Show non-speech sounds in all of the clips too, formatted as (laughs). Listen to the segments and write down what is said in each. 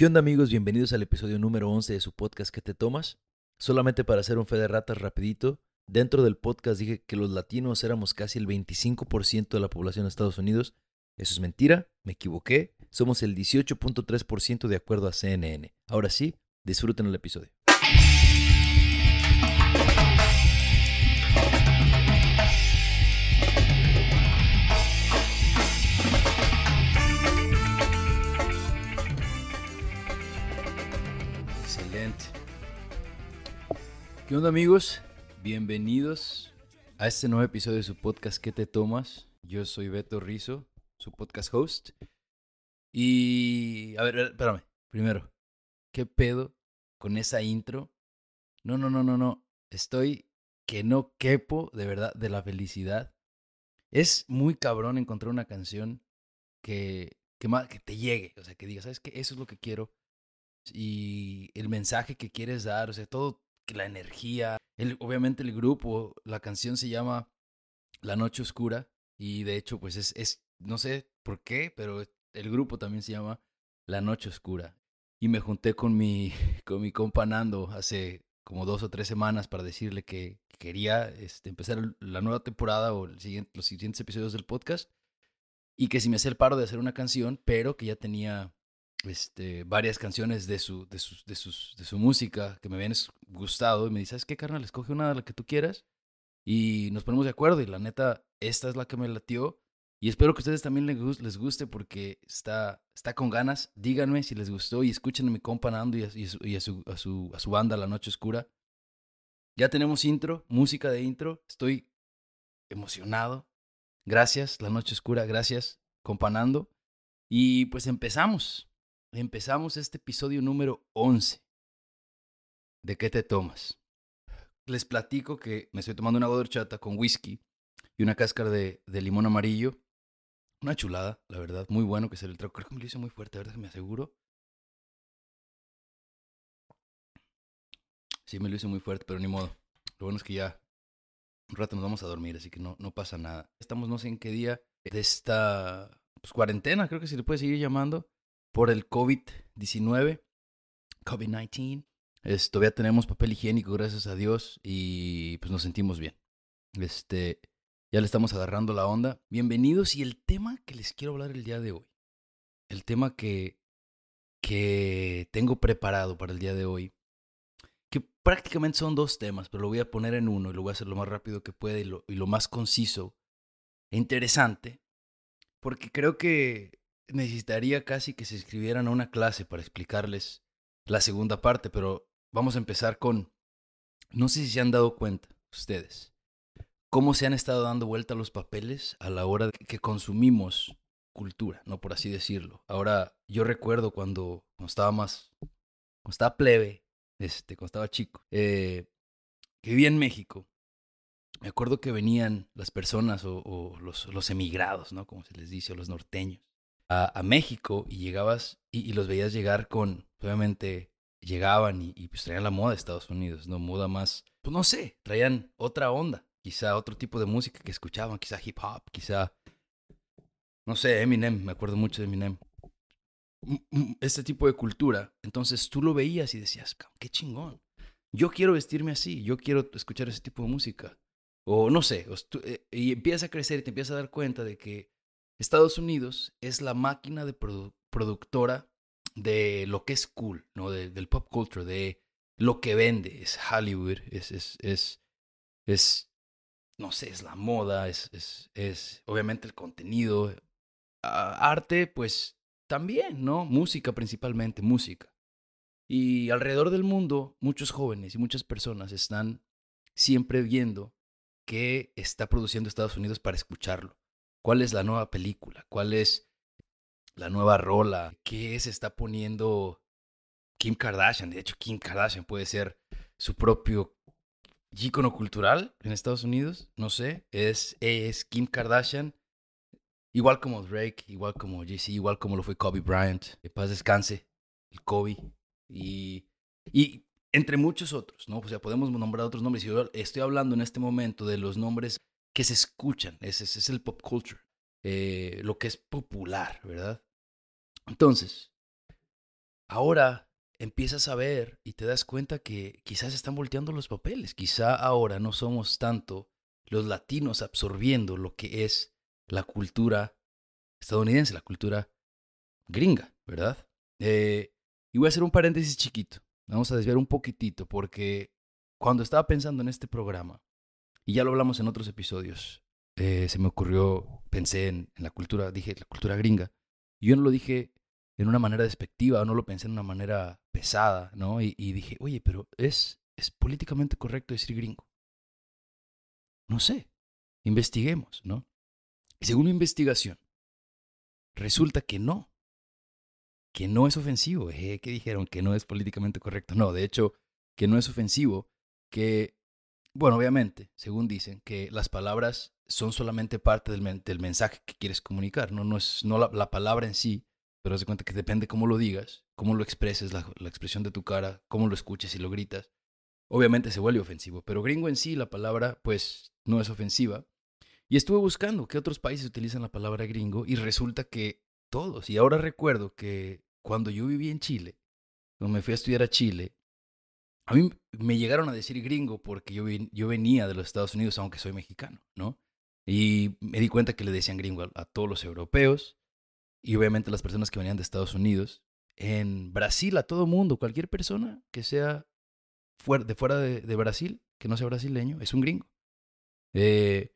¿Qué onda amigos? Bienvenidos al episodio número 11 de su podcast ¿Qué te tomas? Solamente para hacer un fe de ratas rapidito, dentro del podcast dije que los latinos éramos casi el 25% de la población de Estados Unidos. Eso es mentira, me equivoqué. Somos el 18.3% de acuerdo a CNN. Ahora sí, disfruten el episodio. ¿Qué onda amigos? Bienvenidos a este nuevo episodio de su podcast ¿Qué te tomas? Yo soy Beto Rizo, su podcast host. Y... A ver, espérame. Primero, ¿qué pedo con esa intro? No, no, no, no, no. Estoy que no quepo de verdad de la felicidad. Es muy cabrón encontrar una canción que, que, que te llegue. O sea, que digas, ¿sabes qué? Eso es lo que quiero. Y el mensaje que quieres dar, o sea, todo, la energía. El, obviamente el grupo, la canción se llama La Noche Oscura. Y de hecho, pues es, es, no sé por qué, pero el grupo también se llama La Noche Oscura. Y me junté con mi, (laughs) con mi compa Nando hace como dos o tres semanas para decirle que quería este, empezar la nueva temporada o el siguiente, los siguientes episodios del podcast. Y que si me hacía el paro de hacer una canción, pero que ya tenía este, varias canciones de su, de, sus, de, sus, de su música que me habían gustado. Y me dice, ¿sabes qué, carnal? Escoge una de la que tú quieras. Y nos ponemos de acuerdo. Y la neta, esta es la que me latió. Y espero que a ustedes también les guste porque está, está con ganas. Díganme si les gustó y escuchen a mi compa Nando y, a, y, a, su, a, su, a su banda La Noche Oscura. Ya tenemos intro, música de intro. Estoy emocionado. Gracias, La Noche Oscura. Gracias, compa Nando. Y pues empezamos. Empezamos este episodio número 11. ¿De qué te tomas? Les platico que me estoy tomando una agua con whisky y una cáscara de, limón amarillo una chulada, la verdad. Muy bueno que se le trajo. Creo que me lo hice muy fuerte, ¿verdad? Que me aseguro. Sí, me lo hice muy fuerte, pero ni modo. Lo bueno es que ya un rato nos vamos a dormir, así que no, no pasa nada. Estamos no sé en qué día de esta pues, cuarentena, creo que se le puede seguir llamando, por el COVID-19, COVID-19. todavía tenemos papel higiénico, gracias a Dios, y pues nos sentimos bien. Este, ya le estamos agarrando la onda. Bienvenidos y el tema que les quiero hablar el día de hoy, el tema que, que tengo preparado para el día de hoy, que prácticamente son dos temas, pero lo voy a poner en uno y lo voy a hacer lo más rápido que pueda y lo, y lo más conciso e interesante, porque creo que necesitaría casi que se escribieran a una clase para explicarles la segunda parte, pero vamos a empezar con, no sé si se han dado cuenta ustedes cómo se han estado dando vuelta los papeles a la hora que consumimos cultura, no por así decirlo. Ahora, yo recuerdo cuando, estaba más, cuando estaba plebe, este, cuando estaba chico, eh, que vivía en México. Me acuerdo que venían las personas o, los, los, emigrados, ¿no? Como se les dice, o los norteños, a, a México y llegabas y, los veías llegar con, obviamente, llegaban y, pues traían la moda de Estados Unidos, ¿no? Moda más, pues no sé, traían otra onda quizá otro tipo de música que escuchaban, quizá hip hop, quizá, no sé, Eminem, me acuerdo mucho de Eminem. Este tipo de cultura, entonces tú lo veías y decías, qué chingón. Yo quiero vestirme así, yo quiero escuchar ese tipo de música. O no sé, eh, y empiezas a crecer y te empiezas a dar cuenta de que Estados Unidos es la máquina de productora de lo que es cool, ¿no? del pop culture, de lo que vende, es Hollywood, es, es, es, no sé, es la moda, es, es, es obviamente el contenido. arte, pues también, ¿no? Música principalmente, música. Y alrededor del mundo, muchos jóvenes y muchas personas están siempre viendo qué está produciendo Estados Unidos para escucharlo. ¿Cuál es la nueva película? ¿Cuál es la nueva rola? ¿Qué se está poniendo Kim Kardashian? De hecho, Kim Kardashian puede ser su propio ícono cultural en Estados Unidos, no sé, es, Kim Kardashian, igual como Drake, igual como Jay-Z, igual como lo fue Kobe Bryant, que paz descanse, el Kobe, y, y entre muchos otros, ¿no? O sea, podemos nombrar otros nombres, yo estoy hablando en este momento de los nombres que se escuchan, ese, es el pop culture, eh, lo que es popular, ¿verdad? Entonces, ahora empiezas a ver y te das cuenta que quizás están volteando los papeles. Quizá ahora no somos tanto los latinos absorbiendo lo que es la cultura estadounidense, la cultura gringa, ¿verdad? Eh, y voy a hacer un paréntesis chiquito. Vamos a desviar un poquitito porque cuando estaba pensando en este programa, y ya lo hablamos en otros episodios, eh, se me ocurrió, pensé en, la cultura, dije la cultura gringa. Yo no lo dije en una manera despectiva, no lo pensé en una manera pesada, ¿no? Y, dije, oye, pero ¿es, ¿es políticamente correcto decir gringo? No sé, investiguemos, ¿no? Y según mi investigación, resulta que no, que no es ofensivo. ¿Eh? ¿Qué dijeron? Que no es políticamente correcto. No, de hecho, que no es ofensivo, que, bueno, obviamente, según dicen, que las palabras son solamente parte del, mensaje que quieres comunicar, no, no es no la palabra en sí pero haz de cuenta que depende cómo lo digas, cómo lo expreses, la, expresión de tu cara, cómo lo escuches y lo gritas. Obviamente se vuelve ofensivo, pero gringo en sí, la palabra, pues, no es ofensiva. Y estuve buscando qué otros países utilizan la palabra gringo y resulta que todos. Y ahora recuerdo que cuando yo viví en Chile, cuando me fui a estudiar a Chile, a mí me llegaron a decir gringo porque yo, venía de los Estados Unidos, aunque soy mexicano, ¿no? Y me di cuenta que le decían gringo a todos los europeos, y obviamente las personas que venían de Estados Unidos. En Brasil, a todo mundo, cualquier persona que sea de fuera de, Brasil, que no sea brasileño, es un gringo. Eh,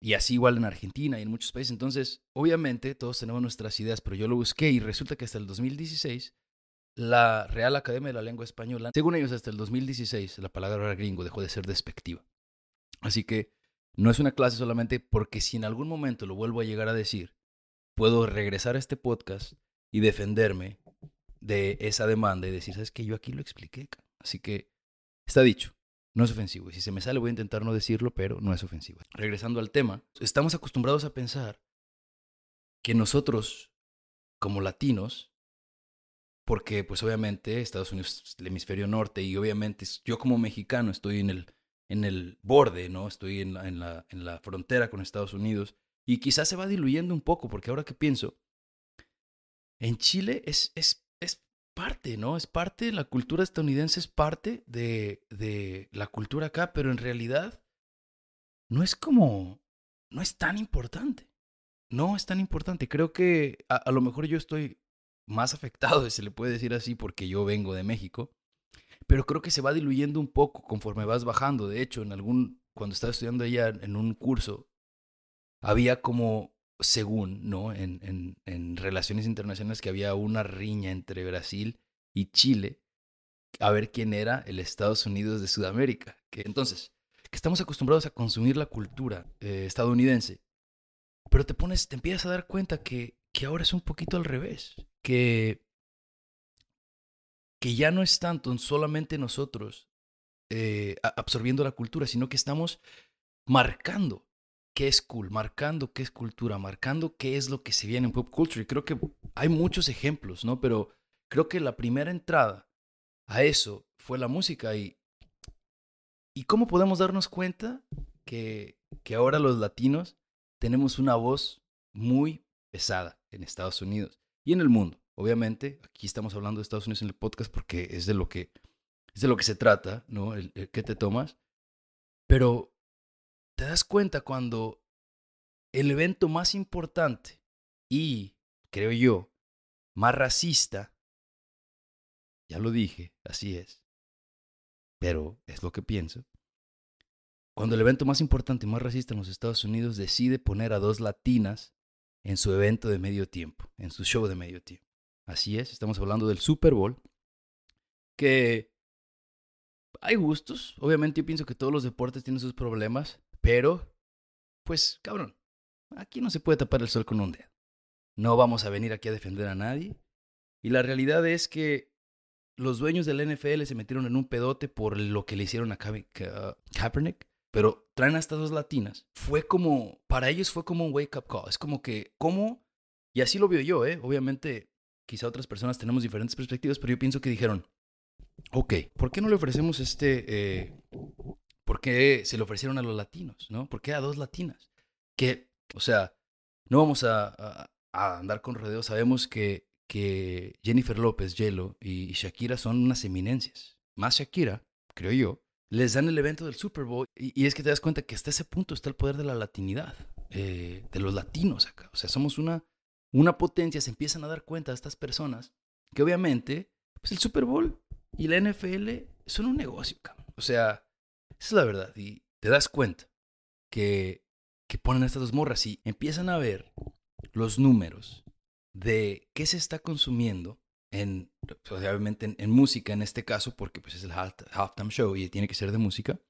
y así igual en Argentina y en muchos países. Entonces, obviamente todos tenemos nuestras ideas, pero yo lo busqué y resulta que hasta el 2016 la Real Academia de la Lengua Española, según ellos hasta el 2016 la palabra gringo dejó de ser despectiva. Así que no es una clase solamente porque si en algún momento lo vuelvo a llegar a decir, puedo regresar a este podcast y defenderme de esa demanda y decir, ¿sabes qué? Yo aquí lo expliqué. Así que está dicho, no es ofensivo. Y si se me sale voy a intentar no decirlo, pero no es ofensivo. Regresando al tema, estamos acostumbrados a pensar que nosotros, como latinos, porque pues obviamente Estados Unidos el hemisferio norte y obviamente yo como mexicano estoy en el, en el borde, ¿no? Estoy en la, en, la, en la frontera con Estados Unidos y quizás se va diluyendo un poco, porque ahora que pienso, en Chile es, es, es parte, ¿no? Es parte, la cultura estadounidense es parte de, de la cultura acá, pero en realidad no es como, no es tan importante. No es tan importante. Creo que a, a lo mejor yo estoy más afectado, (laughs) se le puede decir así, porque yo vengo de México, pero creo que se va diluyendo un poco conforme vas bajando. De hecho, en algún, cuando estaba estudiando allá en un curso, había como, según, ¿no? En, en, en relaciones internacionales que había una riña entre Brasil y Chile a ver quién era el Estados Unidos de Sudamérica. Que, entonces, que estamos acostumbrados a consumir la cultura eh, estadounidense, pero te pones, te empiezas a dar cuenta que, que ahora es un poquito al revés, que, que ya no es tanto solamente nosotros eh, absorbiendo la cultura, sino que estamos marcando qué es cool, marcando qué es cultura, marcando qué es lo que se viene en pop culture. Y creo que hay muchos ejemplos, ¿no? Pero creo que la primera entrada a eso fue la música. ¿Y, y cómo podemos darnos cuenta que, que ahora los latinos tenemos una voz muy pesada en Estados Unidos y en el mundo? Obviamente, aquí estamos hablando de Estados Unidos en el podcast porque es de lo que, es de lo que se trata, ¿no? El, el qué te tomas. Pero te das cuenta cuando el evento más importante y, creo yo, más racista, ya lo dije, así es, pero es lo que pienso, cuando el evento más importante y más racista en los Estados Unidos decide poner a dos latinas en su evento de medio tiempo, en su show de medio tiempo. Así es, estamos hablando del Super Bowl, que hay gustos, obviamente yo pienso que todos los deportes tienen sus problemas, pero, pues, cabrón, aquí no se puede tapar el sol con un dedo. No vamos a venir aquí a defender a nadie. Y la realidad es que los dueños del NFL se metieron en un pedote por lo que le hicieron a Kaepernick, pero traen a estas dos latinas. Fue como, para ellos fue como un wake up call. Es como que, ¿cómo? Y así lo vio yo, ¿eh? Obviamente, quizá otras personas tenemos diferentes perspectivas, pero yo pienso que dijeron, ok, ¿por qué no le ofrecemos este, eh, ¿Por qué se le ofrecieron a los latinos? ¿no? ¿Por qué a dos latinas? Que, o sea, no vamos a, andar con rodeos. Sabemos que, que Jennifer López, J-Lo y Shakira son unas eminencias. Más Shakira, creo yo, les dan el evento del Super Bowl y, es que te das cuenta que hasta ese punto está el poder de la latinidad, eh, de los latinos acá. O sea, somos una, una potencia, se empiezan a dar cuenta estas personas que obviamente pues el Super Bowl y la NFL son un negocio. O sea, esa es la verdad. Y te das cuenta que, que ponen estas dos morras y empiezan a ver los números de qué se está consumiendo en, obviamente en, música en este caso, porque pues es el halftime show y tiene que ser de música.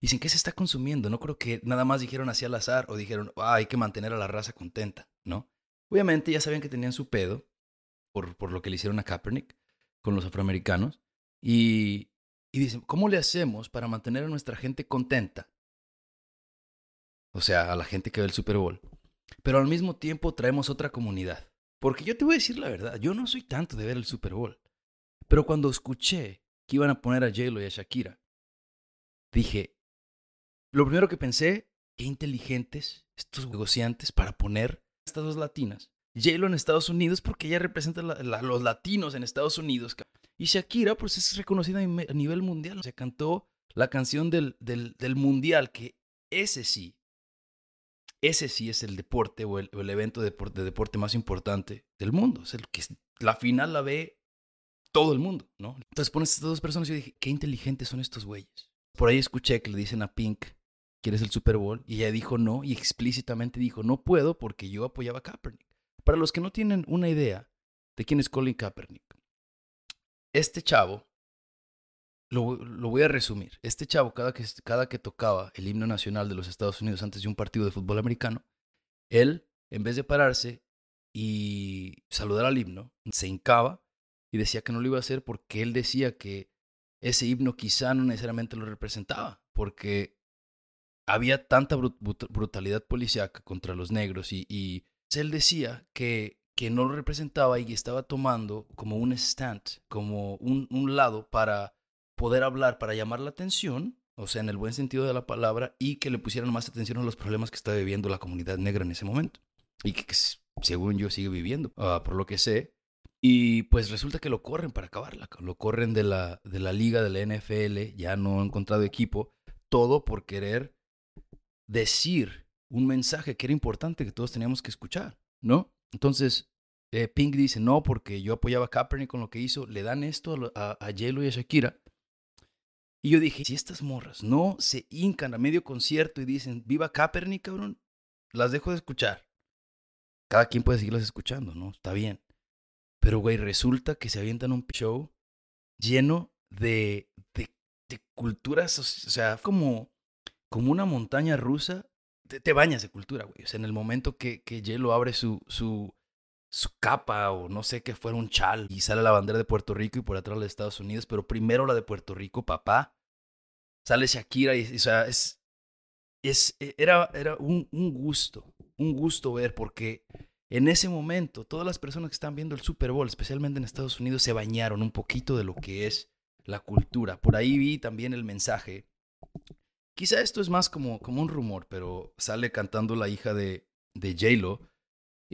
Dicen, ¿qué se está consumiendo? No creo que nada más dijeron así al azar o dijeron, ah, hay que mantener a la raza contenta, ¿no? Obviamente ya sabían que tenían su pedo por, por lo que le hicieron a Kaepernick con los afroamericanos. Y, y dicen, ¿cómo le hacemos para mantener a nuestra gente contenta? O sea, a la gente que ve el Super Bowl. Pero al mismo tiempo traemos otra comunidad. Porque yo te voy a decir la verdad, yo no soy tanto de ver el Super Bowl. Pero cuando escuché que iban a poner a J-Lo y a Shakira, dije, lo primero que pensé, qué inteligentes estos negociantes para poner estas dos latinas. J-Lo en Estados Unidos porque ella representa a los latinos en Estados Unidos. Y Shakira, pues es reconocida a nivel mundial. Se cantó la canción del, del, del mundial, que ese sí, ese sí es el deporte o el, evento de deporte, más importante del mundo. Es el que la final la ve todo el mundo, ¿no? Entonces pones estas dos personas y yo dije, qué inteligentes son estos güeyes. Por ahí escuché que le dicen a Pink, ¿quieres el Super Bowl? Y ella dijo no, y explícitamente dijo, no puedo porque yo apoyaba a Kaepernick. Para los que no tienen una idea de quién es Colin Kaepernick, este chavo, lo, voy a resumir, este chavo cada que, cada que tocaba el himno nacional de los Estados Unidos antes de un partido de fútbol americano, él, en vez de pararse y saludar al himno, se hincaba y decía que no lo iba a hacer porque él decía que ese himno quizá no necesariamente lo representaba, porque había tanta brutalidad policíaca contra los negros y, y él decía que que no lo representaba y estaba tomando como un stand, como un, un lado para poder hablar, para llamar la atención, o sea, en el buen sentido de la palabra, y que le pusieran más atención a los problemas que está viviendo la comunidad negra en ese momento. Y que, según yo sigue viviendo, ah, por lo que sé. Y pues resulta que lo corren para acabarla. Lo corren de la, de la liga, de la NFL, ya no han encontrado equipo. Todo por querer decir un mensaje que era importante que todos teníamos que escuchar, ¿no? Entonces, eh, Pink dice, no, porque yo apoyaba a Kaepernick con lo que hizo, le dan esto a, a, y a Shakira. Y yo dije, si estas morras no se hincan a medio concierto y dicen, viva Kaepernick, cabrón, las dejo de escuchar. Cada quien puede seguirlas escuchando, ¿no? Está bien. Pero, güey, resulta que se avientan un show lleno de, de, culturas, o sea, como, como una montaña rusa. Te, bañas de cultura, güey. O sea, en el momento que, que Hielo abre su, su, su capa o no sé qué fuera un chal y sale la bandera de Puerto Rico y por atrás la de Estados Unidos, pero primero la de Puerto Rico, papá. Sale Shakira y, o sea, es, es, e, era, era un, un gusto, un gusto ver porque en ese momento todas las personas que están viendo el Super Bowl, especialmente en Estados Unidos, se bañaron un poquito de lo que es la cultura. Por ahí vi también el mensaje. Quizá esto es más como, como un rumor, pero sale cantando la hija de, de J-Lo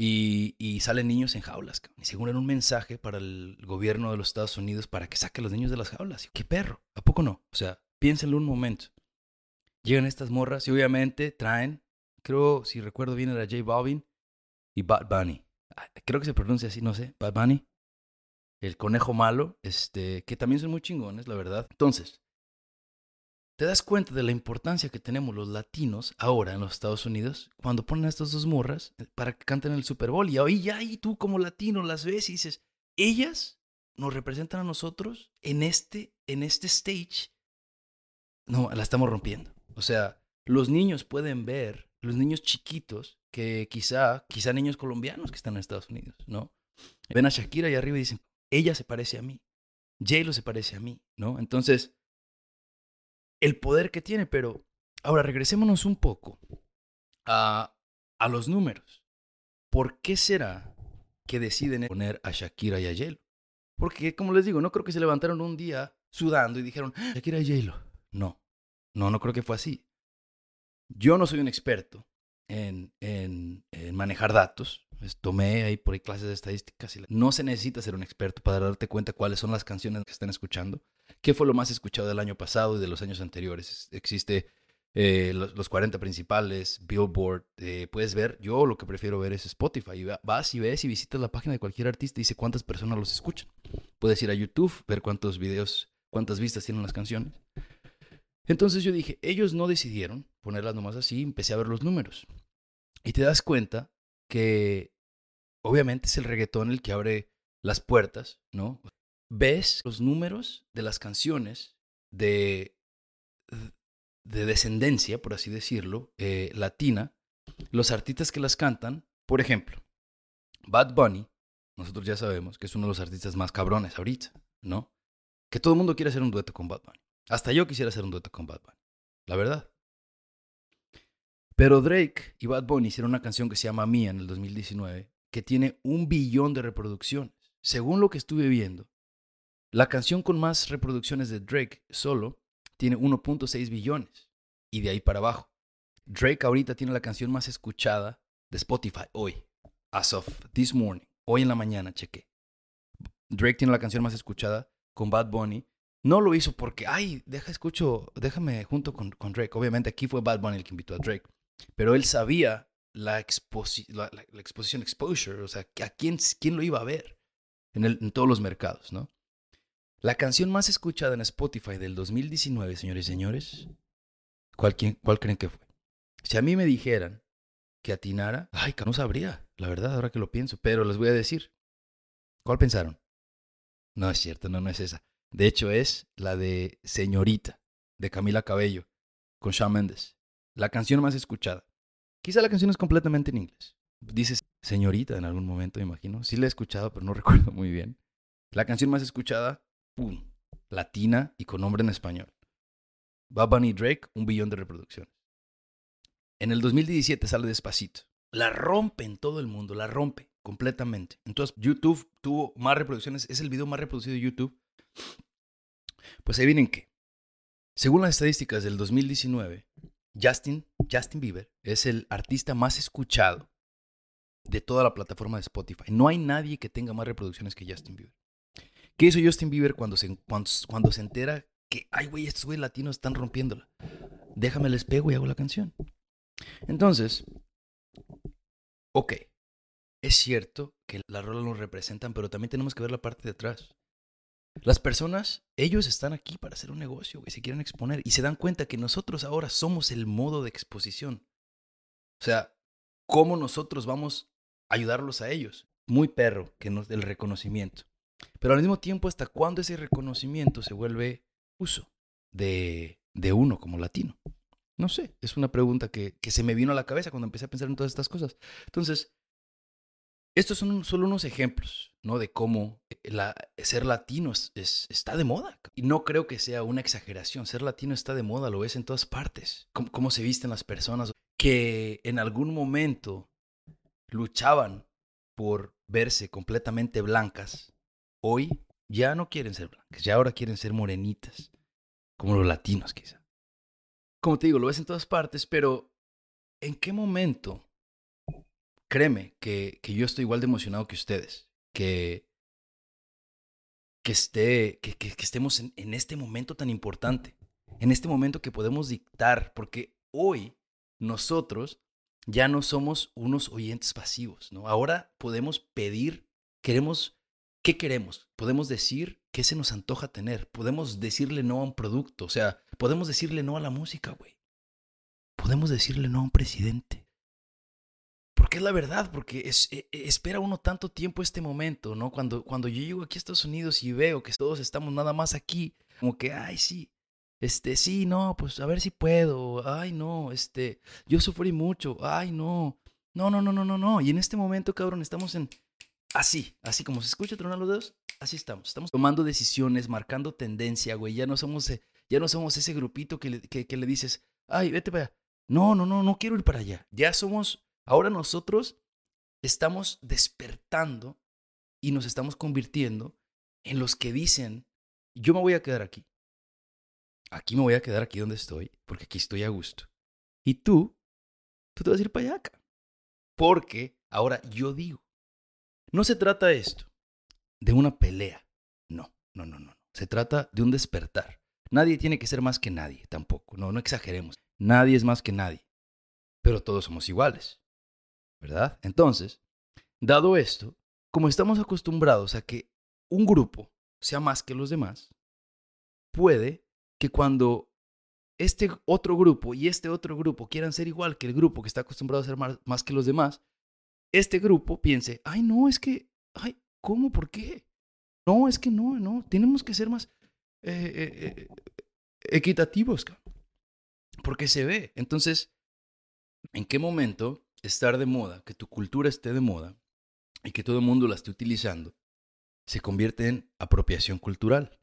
y, salen niños en jaulas. Y según un mensaje para el gobierno de los Estados Unidos para que saque a los niños de las jaulas. ¿Qué perro? ¿A poco no? O sea, piénsenlo un momento. Llegan estas morras y obviamente traen, creo, si recuerdo bien, era J Balvin y Bad Bunny. Ah, creo que se pronuncia así, no sé, Bad Bunny. El conejo malo, este, que también son muy chingones, la verdad. Entonces, te das cuenta de la importancia que tenemos los latinos ahora en los Estados Unidos cuando ponen a estas dos morras eh, para que canten el Super Bowl. Y ahí ya y tú como latino las ves y dices, ellas nos representan a nosotros en este, en este stage. No, la estamos rompiendo. O sea, los niños pueden ver, los niños chiquitos, que quizá, quizá niños colombianos que están en Estados Unidos, ¿no? Ven a Shakira ahí arriba y dicen, ella se parece a mí, J-Lo se parece a mí, ¿no? Entonces, el poder que tiene, pero ahora regresémonos un poco a, a los números. ¿Por qué será que deciden poner a Shakira y a Yelo? Porque, como les digo, no creo que se levantaron un día sudando y dijeron, Shakira y Yelo. No, no, no creo que fue así. Yo no soy un experto en, manejar datos. Pues, tomé ahí por ahí clases de estadísticas y no se necesita ser un experto para darte cuenta cuáles son las canciones que están escuchando. ¿Qué fue lo más escuchado del año pasado y de los años anteriores? Existe eh, los, 40 principales, Billboard, eh, puedes ver, yo lo que prefiero ver es Spotify. Vas y ves y visitas la página de cualquier artista y dice cuántas personas los escuchan. Puedes ir a YouTube, ver cuántos videos, cuántas vistas tienen las canciones. Entonces yo dije, ellos no decidieron ponerlas nomás así, empecé a ver los números. Y te das cuenta que obviamente es el reggaetón el que abre las puertas, ¿no? Ves los números de las canciones de, de descendencia, por así decirlo, eh, latina, los artistas que las cantan, por ejemplo, Bad Bunny, nosotros ya sabemos que es uno de los artistas más cabrones ahorita, ¿no? Que todo el mundo quiere hacer un dueto con Bad Bunny. Hasta yo quisiera hacer un dueto con Bad Bunny, la verdad. Pero Drake y Bad Bunny hicieron una canción que se llama Mía en el 2019, que tiene un billón de reproducciones. Según lo que estuve viendo, la canción con más reproducciones de Drake solo tiene 1.6 billones y de ahí para abajo. Drake ahorita tiene la canción más escuchada de Spotify hoy, as of this morning, hoy en la mañana, chequé. Drake tiene la canción más escuchada con Bad Bunny. No lo hizo porque, ay, deja escucho, déjame junto con, con Drake. Obviamente aquí fue Bad Bunny el que invitó a Drake, pero él sabía la, exposición, exposure, o sea, a quién, quién lo iba a ver en, todos los mercados, ¿no? La canción más escuchada en Spotify del 2019, señores y señores, ¿cuál, ¿cuál creen que fue? Si a mí me dijeran que atinara, ay, que no sabría, la verdad, ahora que lo pienso, pero les voy a decir. ¿Cuál pensaron? No es cierto, no, no es esa. De hecho, es la de Señorita, de Camila Cabello, con Shawn Mendes. La canción más escuchada. Quizá la canción es completamente en inglés. Dices Señorita en algún momento, me imagino. Sí la he escuchado, pero no (laughs) recuerdo muy bien. La canción más escuchada ¡pum! Latina y con nombre en español. Bad Bunny Drake, un billón de reproducciones. En el 2017 sale Despacito. La rompe en todo el mundo, la rompe completamente. Entonces, YouTube tuvo más reproducciones, es el video más reproducido de YouTube. Pues ahí vienen que, según las estadísticas del 2019, Justin, Justin Bieber es el artista más escuchado de toda la plataforma de Spotify. No hay nadie que tenga más reproducciones que Justin Bieber. ¿Qué hizo Justin Bieber cuando se, cuando, se entera que, ay, güey, estos güeyes latinos están rompiéndola? Déjame les pego y hago la canción. Entonces, ok, es cierto que la rola nos representan, pero también tenemos que ver la parte de atrás. Las personas, ellos están aquí para hacer un negocio, y se quieren exponer y se dan cuenta que nosotros ahora somos el modo de exposición. O sea, ¿cómo nosotros vamos a ayudarlos a ellos? Muy perro que nos el reconocimiento. Pero al mismo tiempo, ¿hasta cuándo ese reconocimiento se vuelve uso de, de uno como latino? No sé, es una pregunta que, que, se me vino a la cabeza cuando empecé a pensar en todas estas cosas. Entonces, estos son solo unos ejemplos, ¿no? De cómo la, ser latino es, está de moda. Y no creo que sea una exageración. Ser latino está de moda, lo ves en todas partes. Cómo, cómo se visten las personas que en algún momento luchaban por verse completamente blancas hoy ya no quieren ser blancas, ya ahora quieren ser morenitas, como los latinos quizá. Como te digo, lo ves en todas partes, pero ¿en qué momento? Créeme que, que yo estoy igual de emocionado que ustedes, que, que, esté, que, que, estemos en, en este momento tan importante, en este momento que podemos dictar, porque hoy nosotros ya no somos unos oyentes pasivos, ¿no? Ahora podemos pedir, queremos ¿qué queremos? Podemos decir qué se nos antoja tener. Podemos decirle no a un producto. O sea, podemos decirle no a la música, güey. Podemos decirle no a un presidente. Porque es la verdad, porque e, e, espera uno tanto tiempo este momento, ¿no? Cuando, cuando yo llego aquí a Estados Unidos y veo que todos estamos nada más aquí, como que, ay, sí, este, sí, no, pues a ver si puedo, ay, no, este, yo sufrí mucho, ay, no, no, no, no, no, no, no. Y en este momento, cabrón, estamos en, Así, así como se escucha tronar los dedos, así estamos. Estamos tomando decisiones, marcando tendencia, güey. Ya no somos, eh, ya no somos ese grupito que le, que, le dices, ay, vete para allá. No, no, no, no quiero ir para allá. Ya somos, ahora nosotros estamos despertando y nos estamos convirtiendo en los que dicen, yo me voy a quedar aquí. Aquí me voy a quedar aquí donde estoy, porque aquí estoy a gusto. Y tú tú te vas a ir para allá. acá. Porque ahora yo digo, no se trata esto de una pelea. No, no, no, no. Se trata de un despertar. Nadie tiene que ser más que nadie, tampoco. No, no exageremos. Nadie es más que nadie. Pero todos somos iguales. ¿Verdad? Entonces, dado esto, como estamos acostumbrados a que un grupo sea más que los demás, puede que cuando este otro grupo y este otro grupo quieran ser igual que el grupo que está acostumbrado a ser más, que los demás, este grupo piense, ay, no, es que, ay, ¿cómo? ¿Por qué? No, es que no, no, tenemos que ser más eh, eh, eh, equitativos, porque se ve. Entonces, ¿en qué momento estar de moda, que tu cultura esté de moda y que todo el mundo la esté utilizando, se convierte en apropiación cultural?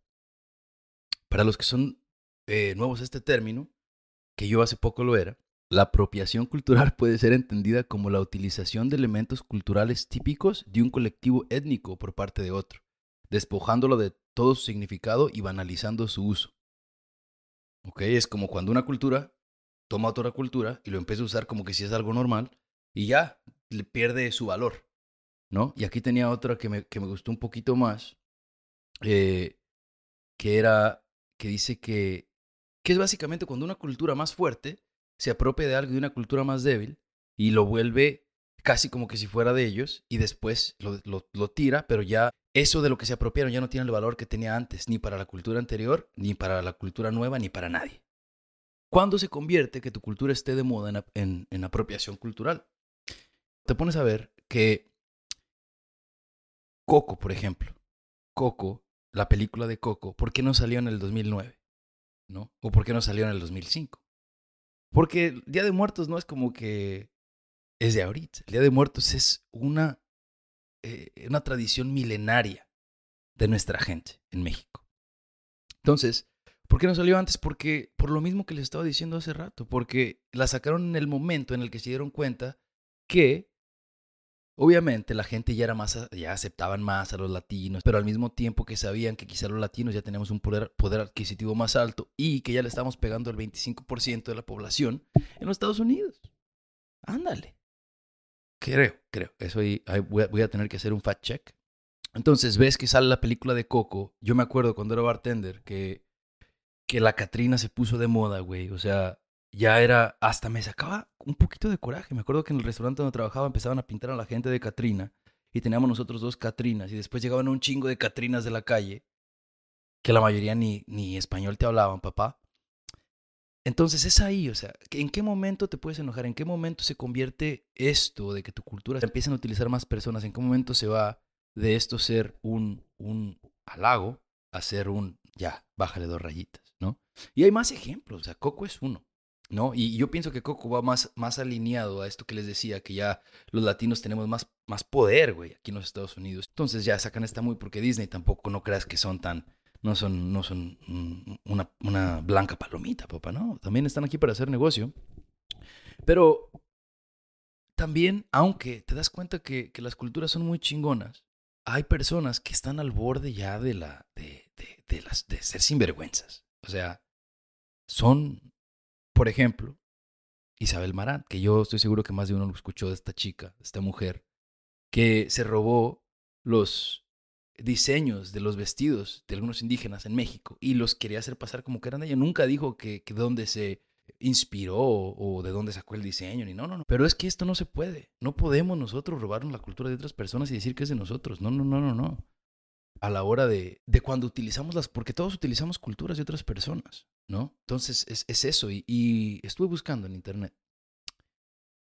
Para los que son nuevos a este término, que yo hace poco lo era, la apropiación cultural (laughs) puede ser entendida como la utilización de elementos culturales típicos de un colectivo étnico por parte de otro, despojándolo de todo su significado y banalizando su uso. ¿Ok? Es como cuando una cultura toma otra cultura y lo empieza a usar como que si es algo normal y ya pierde su valor, ¿no? Y aquí tenía otra que me, que me gustó un poquito más, eh, que era, que dice que, que es básicamente cuando una cultura más fuerte se apropia de algo de una cultura más débil y lo vuelve casi como que si fuera de ellos y después lo, lo, lo tira, pero ya eso de lo que se apropiaron ya no tiene el valor que tenía antes, ni para la cultura anterior, ni para la cultura nueva, ni para nadie. ¿Cuándo se convierte que tu cultura esté de moda en, en, apropiación cultural? Te pones a ver que Coco, por ejemplo, Coco, la película de Coco, ¿por qué no salió en el 2009? ¿No? ¿O por qué no salió en el 2005? Porque el Día de Muertos no es como que es de ahorita. El Día de Muertos es una eh, una tradición milenaria de nuestra gente en México. Entonces, ¿por qué no salió antes? Porque por lo mismo que les estaba diciendo hace rato, porque la sacaron en el momento en el que se dieron cuenta que obviamente la gente ya era más ya aceptaban más a los latinos, pero al mismo tiempo que sabían que quizá los latinos ya teníamos un poder, poder adquisitivo más alto y que ya le estamos pegando el 25% de la población en los Estados Unidos. Ándale. Creo, creo. Eso ahí, voy, a, tener que hacer un fact check. Entonces ves que sale la película de Coco. Yo me acuerdo cuando era bartender que, que la Catrina se puso de moda, güey. O sea, ya era, hasta me sacaba un poquito de coraje. Me acuerdo que en el restaurante donde trabajaba empezaban a pintar a la gente de Catrina y teníamos nosotros dos Catrinas y después llegaban un chingo de Catrinas de la calle que la mayoría ni, ni español te hablaban, papá. Entonces es ahí, o sea, ¿en qué momento te puedes enojar? ¿En qué momento se convierte esto de que tu cultura se a utilizar más personas? ¿En qué momento se va de esto ser un, un halago a ser un, ya, bájale dos rayitas, ¿no? Y hay más ejemplos, o sea, Coco es uno, ¿no? Y yo pienso que Coco va más, más alineado a esto que les decía, que ya los latinos tenemos más, más poder, güey, aquí en los Estados Unidos. Entonces ya sacan esta muy porque Disney tampoco no creas que son tan no son, no son una, una blanca palomita, papá, ¿no? También están aquí para hacer negocio. Pero también, aunque te das cuenta que, que, las culturas son muy chingonas, hay personas que están al borde ya de la de, de, las de ser sinvergüenzas. O sea, son, por ejemplo, Isabel Marant, que yo estoy seguro que más de uno lo escuchó de esta chica, de esta mujer, que se robó los diseños de los vestidos de algunos indígenas en México y los quería hacer pasar como que eran de ella. Nunca dijo que, que de dónde se inspiró o de dónde sacó el diseño, ni no, no, no. Pero es que esto no se puede. No podemos nosotros robarnos la cultura de otras personas y decir que es de nosotros. No, no, no, no, no. A la hora de, de cuando utilizamos las, porque todos utilizamos culturas de otras personas, ¿no? Entonces es, es eso. Y, y estuve buscando en internet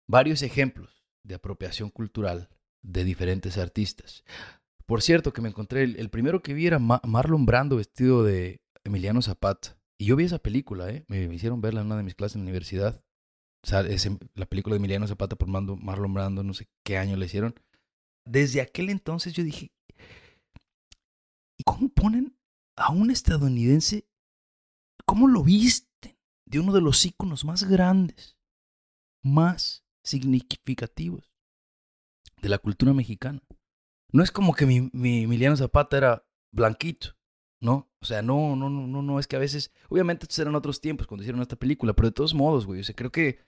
varios ejemplos de apropiación cultural de diferentes artistas. Por cierto, que me encontré, el, primero que vi era Marlon Brando vestido de Emiliano Zapata. Y yo vi esa película, ¿eh? Me, hicieron verla en una de mis clases en la universidad. O la película de Emiliano Zapata por Marlon Brando, no sé qué año le hicieron. Desde aquel entonces yo dije, ¿y cómo ponen a un estadounidense? ¿Cómo lo visten? De uno de los íconos más grandes, más significativos de la cultura mexicana no es como que mi, mi Emiliano Zapata era blanquito, ¿no? O sea, no, no, no, no, no, es que a veces, obviamente estos eran otros tiempos cuando hicieron esta película, pero de todos modos, güey, o sea, creo que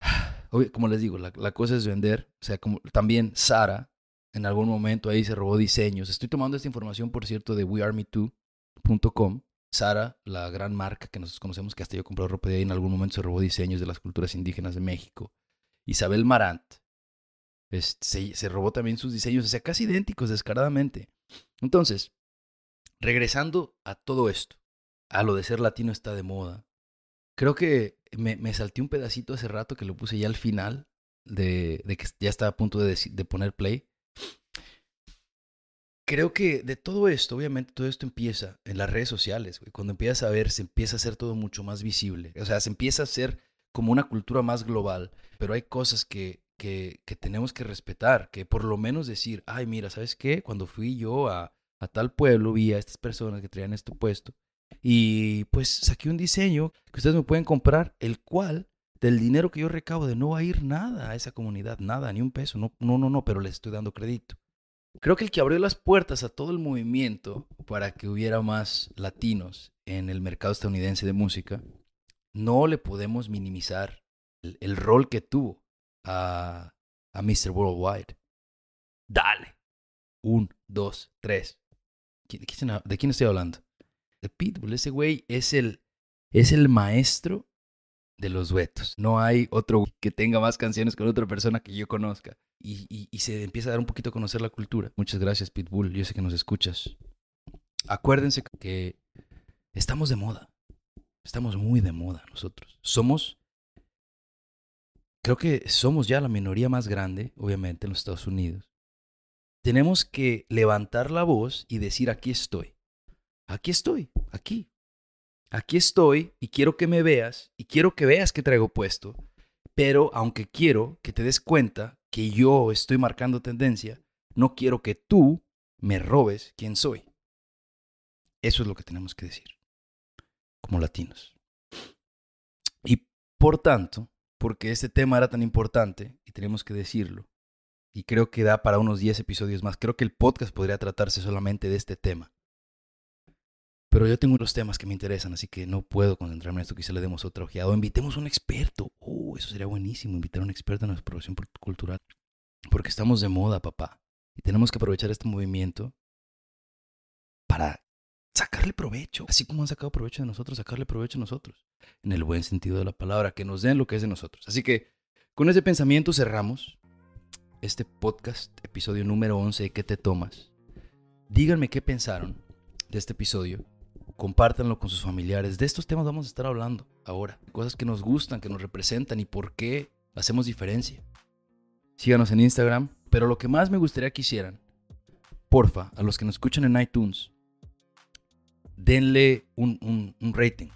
(sighs) como les digo, la, cosa es vender. O sea, como también Sara, en algún momento ahí se robó diseños. Estoy tomando esta información, por cierto, de wearmetoo.com. Sara, la gran marca que nosotros conocemos, que hasta yo compré ropa de ahí, en algún momento se robó diseños de las culturas indígenas de México. Isabel Marant se, robó también sus diseños, o sea, casi idénticos, descaradamente. Entonces, regresando a todo esto, a lo de ser latino está de moda, creo que me, me salté un pedacito hace rato que lo puse ya al final de, que ya estaba a punto de poner play. Creo que de todo esto, obviamente todo esto empieza en las redes sociales, Cuando empiezas a ver, se empieza a hacer todo mucho más visible. O sea, se empieza a hacer como una cultura más global, pero hay cosas que, que, que tenemos que respetar, que por lo menos decir, ay, mira, ¿sabes qué? Cuando fui yo a, a tal pueblo, vi a estas personas que traían este puesto y pues saqué un diseño que ustedes me pueden comprar, el cual del dinero que yo recabo de no va a ir nada a esa comunidad, nada, ni un peso, no, no, no, no, pero les estoy dando crédito. Creo que el que abrió las puertas a todo el movimiento para que hubiera más latinos en el mercado estadounidense de música, no le podemos minimizar el, rol que tuvo a, a Mr. Worldwide. Dale. Un, dos, tres. ¿De quién estoy hablando? De Pitbull. Ese güey es el, es el maestro de los duetos. No hay otro que tenga más canciones con otra persona que yo conozca. Y, y, se empieza a dar un poquito a conocer la cultura. Muchas gracias, Pitbull. Yo sé que nos escuchas. Acuérdense que estamos de moda. Estamos muy de moda nosotros. Somos, creo que somos ya la minoría más grande, obviamente, en los Estados Unidos. Tenemos que levantar la voz y decir, aquí estoy. Aquí estoy, aquí. Aquí estoy y quiero que me veas y quiero que veas que traigo puesto. Pero aunque quiero que te des cuenta que yo estoy marcando tendencia, no quiero que tú me robes quién soy. Eso es lo que tenemos que decir, como latinos. Y por tanto, porque este tema era tan importante y tenemos que decirlo, y creo que da para unos 10 episodios más, creo que el podcast podría tratarse solamente de este tema. Pero yo tengo unos temas que me interesan, así que no puedo concentrarme en esto. Quizá le demos otra ojeada. O invitemos a un experto. Oh, eso sería buenísimo, invitar a un experto en la producción cultural. Porque estamos de moda, papá. Y tenemos que aprovechar este movimiento para sacarle provecho. Así como han sacado provecho de nosotros, sacarle provecho a nosotros. En el buen sentido de la palabra, que nos den lo que es de nosotros. Así que con ese pensamiento cerramos este podcast, episodio número 11 ¿Qué te tomas? Díganme qué pensaron de este episodio compártanlo con sus familiares. De estos temas vamos a estar hablando ahora. Cosas que nos gustan, que nos representan y por qué hacemos diferencia. Síganos en Instagram. Pero lo que más me gustaría que hicieran, porfa, a los que nos escuchan en iTunes, denle un, rating.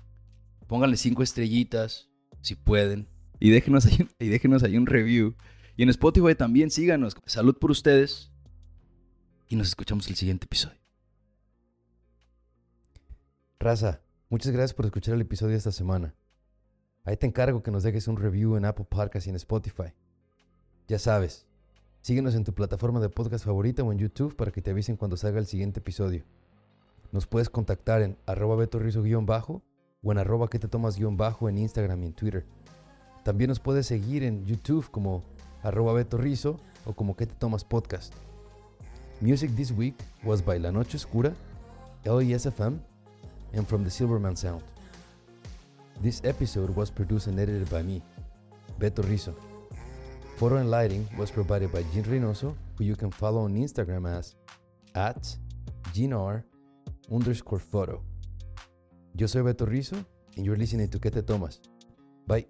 Pónganle cinco estrellitas, si pueden. Y déjenos, ahí, y déjenos ahí un review. Y en Spotify también síganos. Salud por ustedes. Y nos escuchamos el siguiente episodio. Raza, muchas gracias por escuchar el episodio esta semana. Ahí te encargo que nos dejes un review en Apple Podcasts y en Spotify. Ya sabes, síguenos en tu plataforma de podcast favorita o en YouTube para que te avisen cuando salga el siguiente episodio. Nos puedes contactar en arroba betorrizo-bajo o en arroba que te tomas-bajo en Instagram y en Twitter. También nos puedes seguir en YouTube como arroba betorrizo o como que te tomas podcast. Music this week was by La Noche Oscura, LESFM and from the Silverman Sound. This episode was produced and edited by me, Beto Rizzo. Photo and lighting was provided by Jean Reynoso, who you can follow on Instagram as at underscore photo. Yo soy Beto Rizzo, and you're listening to Que Te Tomas. Bye.